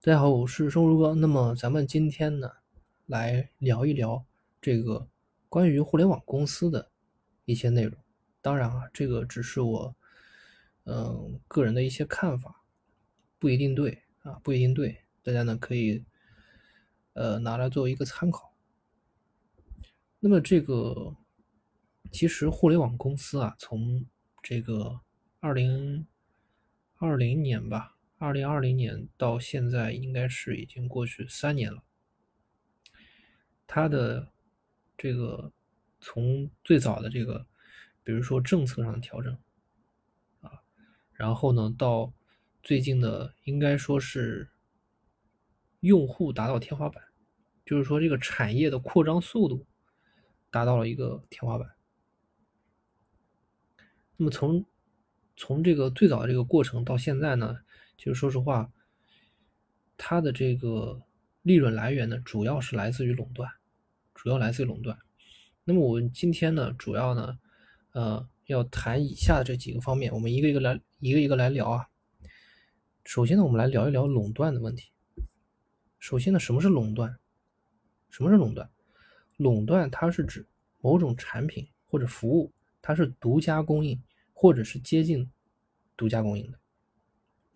大家好，我是生如哥。那么咱们今天呢，来聊一聊这个关于互联网公司的一些内容。当然啊，这个只是我嗯个人的一些看法，不一定对啊，不一定对。大家呢可以呃拿来作为一个参考。那么这个其实互联网公司啊，从这个二零二零年吧。二零二零年到现在应该是已经过去三年了。它的这个从最早的这个，比如说政策上的调整啊，然后呢到最近的应该说是用户达到天花板，就是说这个产业的扩张速度达到了一个天花板。那么从从这个最早的这个过程到现在呢？其实说实话，它的这个利润来源呢，主要是来自于垄断，主要来自于垄断。那么我们今天呢，主要呢，呃，要谈以下的这几个方面，我们一个一个来，一个一个来聊啊。首先呢，我们来聊一聊垄断的问题。首先呢，什么是垄断？什么是垄断？垄断它是指某种产品或者服务，它是独家供应或者是接近独家供应的。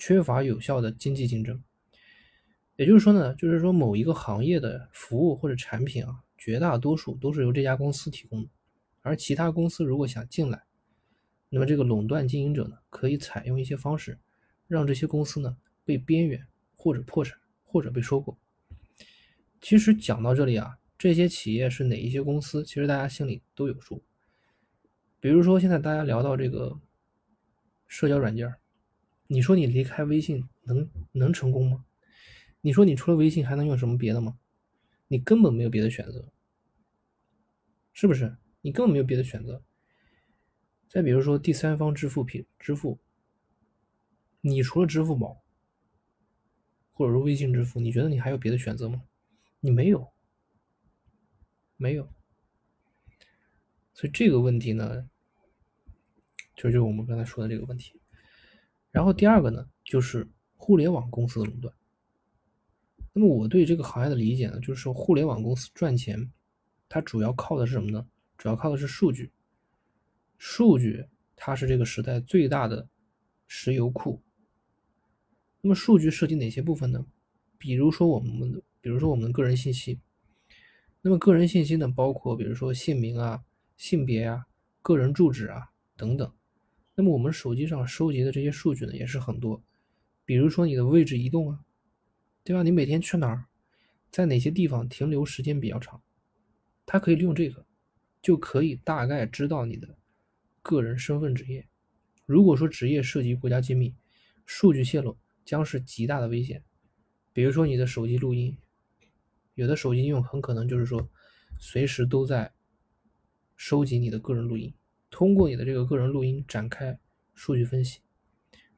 缺乏有效的经济竞争，也就是说呢，就是说某一个行业的服务或者产品啊，绝大多数都是由这家公司提供的，而其他公司如果想进来，那么这个垄断经营者呢，可以采用一些方式，让这些公司呢被边缘或者破产或者被收购。其实讲到这里啊，这些企业是哪一些公司，其实大家心里都有数。比如说现在大家聊到这个社交软件你说你离开微信能能成功吗？你说你除了微信还能用什么别的吗？你根本没有别的选择，是不是？你根本没有别的选择。再比如说第三方支付品支付，你除了支付宝或者说微信支付，你觉得你还有别的选择吗？你没有，没有。所以这个问题呢，就就我们刚才说的这个问题。然后第二个呢，就是互联网公司的垄断。那么我对这个行业的理解呢，就是说互联网公司赚钱，它主要靠的是什么呢？主要靠的是数据。数据它是这个时代最大的石油库。那么数据涉及哪些部分呢？比如说我们的，比如说我们的个人信息。那么个人信息呢，包括比如说姓名啊、性别啊、个人住址啊等等。那么我们手机上收集的这些数据呢，也是很多，比如说你的位置移动啊，对吧？你每天去哪儿，在哪些地方停留时间比较长，它可以利用这个，就可以大概知道你的个人身份职业。如果说职业涉及国家机密，数据泄露将是极大的危险。比如说你的手机录音，有的手机应用很可能就是说，随时都在收集你的个人录音。通过你的这个个人录音展开数据分析，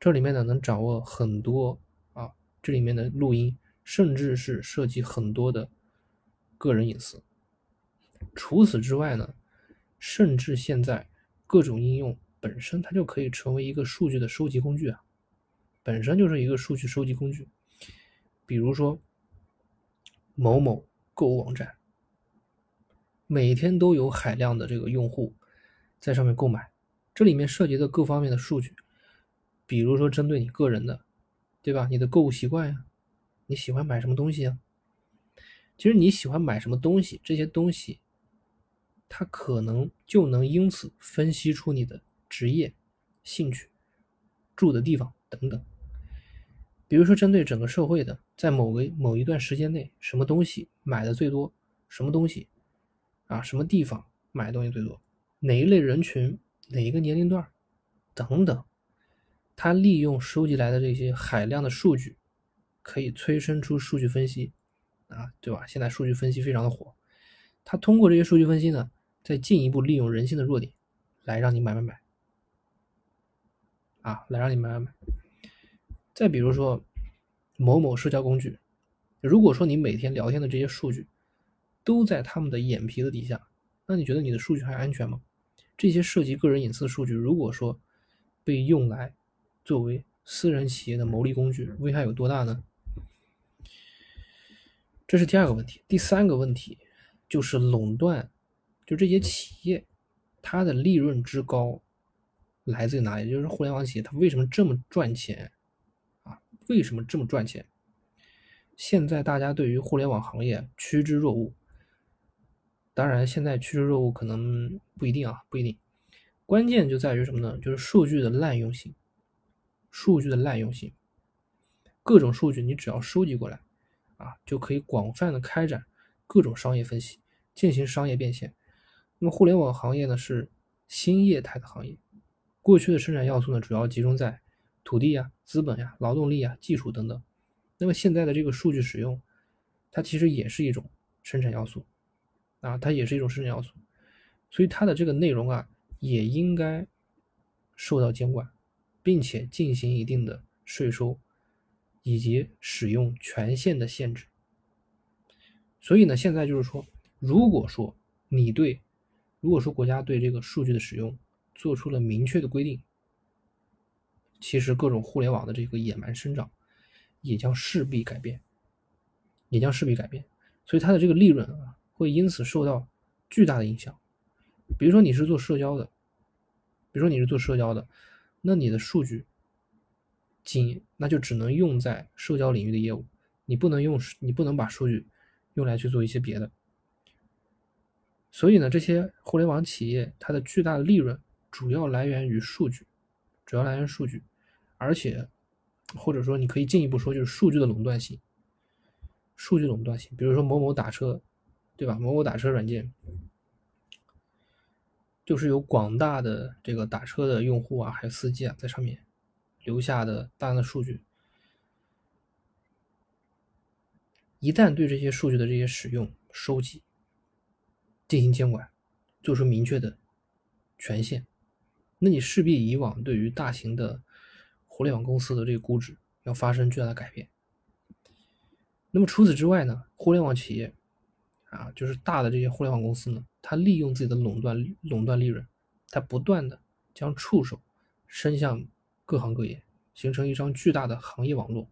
这里面呢能掌握很多啊，这里面的录音甚至是涉及很多的个人隐私。除此之外呢，甚至现在各种应用本身它就可以成为一个数据的收集工具啊，本身就是一个数据收集工具。比如说某某购物网站，每天都有海量的这个用户。在上面购买，这里面涉及的各方面的数据，比如说针对你个人的，对吧？你的购物习惯呀，你喜欢买什么东西啊？其实你喜欢买什么东西，这些东西，它可能就能因此分析出你的职业、兴趣、住的地方等等。比如说针对整个社会的，在某个某一段时间内，什么东西买的最多，什么东西啊，什么地方买的东西最多。哪一类人群，哪一个年龄段，等等，他利用收集来的这些海量的数据，可以催生出数据分析，啊，对吧？现在数据分析非常的火，他通过这些数据分析呢，再进一步利用人性的弱点，来让你买买买，啊，来让你买买买。再比如说某某社交工具，如果说你每天聊天的这些数据，都在他们的眼皮子底下，那你觉得你的数据还安全吗？这些涉及个人隐私的数据，如果说被用来作为私人企业的牟利工具，危害有多大呢？这是第二个问题。第三个问题就是垄断，就这些企业它的利润之高来自于哪里？就是互联网企业它为什么这么赚钱啊？为什么这么赚钱？现在大家对于互联网行业趋之若鹜。当然，现在趋之若鹜可能不一定啊，不一定。关键就在于什么呢？就是数据的滥用性。数据的滥用性，各种数据你只要收集过来，啊，就可以广泛的开展各种商业分析，进行商业变现。那么互联网行业呢是新业态的行业，过去的生产要素呢主要集中在土地呀、资本呀、劳动力呀、技术等等。那么现在的这个数据使用，它其实也是一种生产要素，啊，它也是一种生产要素，所以它的这个内容啊。也应该受到监管，并且进行一定的税收以及使用权限的限制。所以呢，现在就是说，如果说你对，如果说国家对这个数据的使用做出了明确的规定，其实各种互联网的这个野蛮生长也将势必改变，也将势必改变。所以它的这个利润啊，会因此受到巨大的影响。比如说你是做社交的。比如说你是做社交的，那你的数据仅那就只能用在社交领域的业务，你不能用你不能把数据用来去做一些别的。所以呢，这些互联网企业它的巨大的利润主要来源于数据，主要来源数据，而且或者说你可以进一步说就是数据的垄断性，数据垄断性。比如说某某打车，对吧？某某打车软件。就是有广大的这个打车的用户啊，还有司机啊，在上面留下的大量的数据，一旦对这些数据的这些使用、收集进行监管，做出明确的权限，那你势必以往对于大型的互联网公司的这个估值要发生巨大的改变。那么除此之外呢，互联网企业。啊，就是大的这些互联网公司呢，它利用自己的垄断垄断利润，它不断的将触手伸向各行各业，形成一张巨大的行业网络。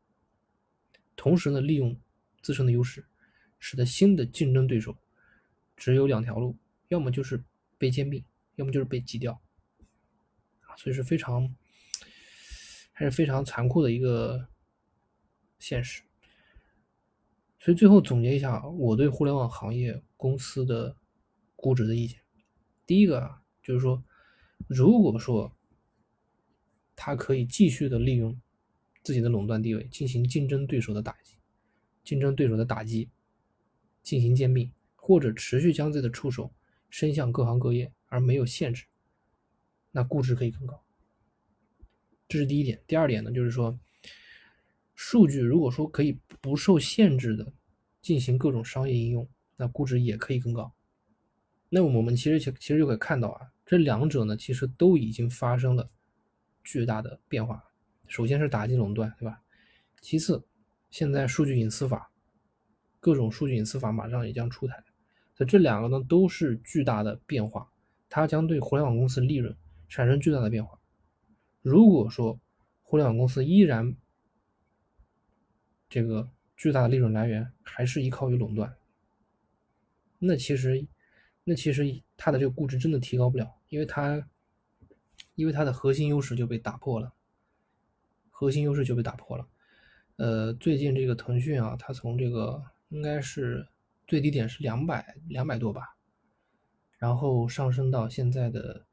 同时呢，利用自身的优势，使得新的竞争对手只有两条路：要么就是被兼并，要么就是被挤掉。啊，所以是非常还是非常残酷的一个现实。所以最后总结一下，我对互联网行业公司的估值的意见。第一个啊，就是说，如果说它可以继续的利用自己的垄断地位进行竞争对手的打击，竞争对手的打击，进行兼并，或者持续将自己的触手伸向各行各业而没有限制，那估值可以更高。这是第一点。第二点呢，就是说。数据如果说可以不受限制的进行各种商业应用，那估值也可以更高。那我们其实其其实就可以看到啊，这两者呢其实都已经发生了巨大的变化。首先是打击垄断，对吧？其次，现在数据隐私法，各种数据隐私法马上也将出台。那这两个呢都是巨大的变化，它将对互联网公司利润产生巨大的变化。如果说互联网公司依然这个巨大的利润来源还是依靠于垄断，那其实，那其实它的这个估值真的提高不了，因为它，因为它的核心优势就被打破了，核心优势就被打破了。呃，最近这个腾讯啊，它从这个应该是最低点是两百两百多吧，然后上升到现在的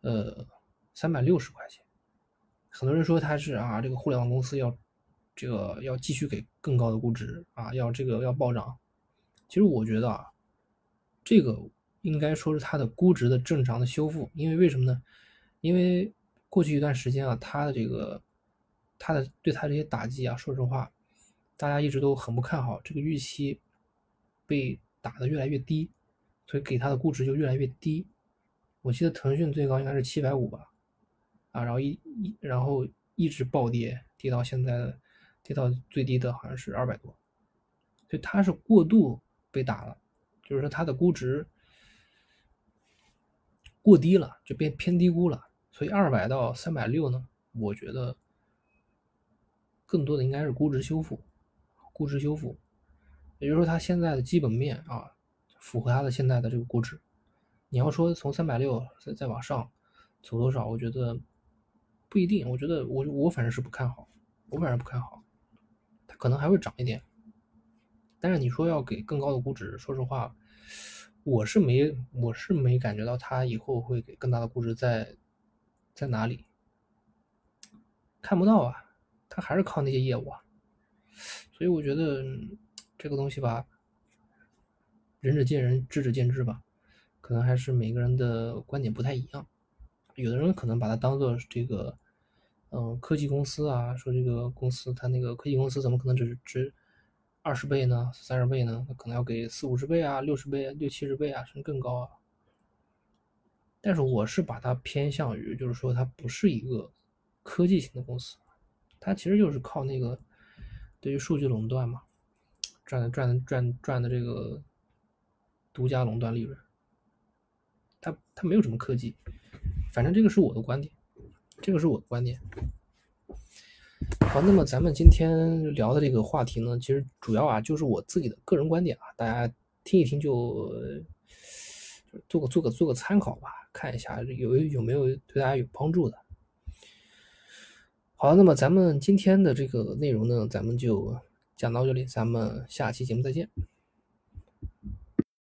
呃三百六十块钱，很多人说它是啊，这个互联网公司要。这个要继续给更高的估值啊，要这个要暴涨。其实我觉得啊，这个应该说是它的估值的正常的修复。因为为什么呢？因为过去一段时间啊，它的这个它的对它这些打击啊，说实话，大家一直都很不看好，这个预期被打得越来越低，所以给它的估值就越来越低。我记得腾讯最高应该是七百五吧，啊，然后一一然后一直暴跌，跌到现在的。跌到最低的好像是二百多，所以它是过度被打了，就是说它的估值过低了，就变偏低估了。所以二百到三百六呢，我觉得更多的应该是估值修复，估值修复。也就是说它现在的基本面啊，符合它的现在的这个估值。你要说从三百六再再往上走多少，我觉得不一定。我觉得我我反正是不看好，我反正不看好，可能还会涨一点。但是你说要给更高的估值，说实话，我是没我是没感觉到它以后会给更大的估值在在哪里，看不到啊，它还是靠那些业务啊。所以我觉得这个东西吧，仁者见仁，智者见智吧，可能还是每个人的观点不太一样。有的人可能把它当做这个，嗯，科技公司啊，说这个公司它那个科技公司怎么可能只值？二十倍呢，三十倍呢，那可能要给四五十倍啊，六十倍、六七十倍啊，甚至更高啊。但是我是把它偏向于，就是说它不是一个科技型的公司，它其实就是靠那个对于数据垄断嘛，赚的赚的赚赚的这个独家垄断利润。它它没有什么科技，反正这个是我的观点，这个是我的观点。好，那么咱们今天聊的这个话题呢，其实主要啊就是我自己的个人观点啊，大家听一听就做个做个做个参考吧，看一下有有没有对大家有帮助的。好，那么咱们今天的这个内容呢，咱们就讲到这里，咱们下期节目再见。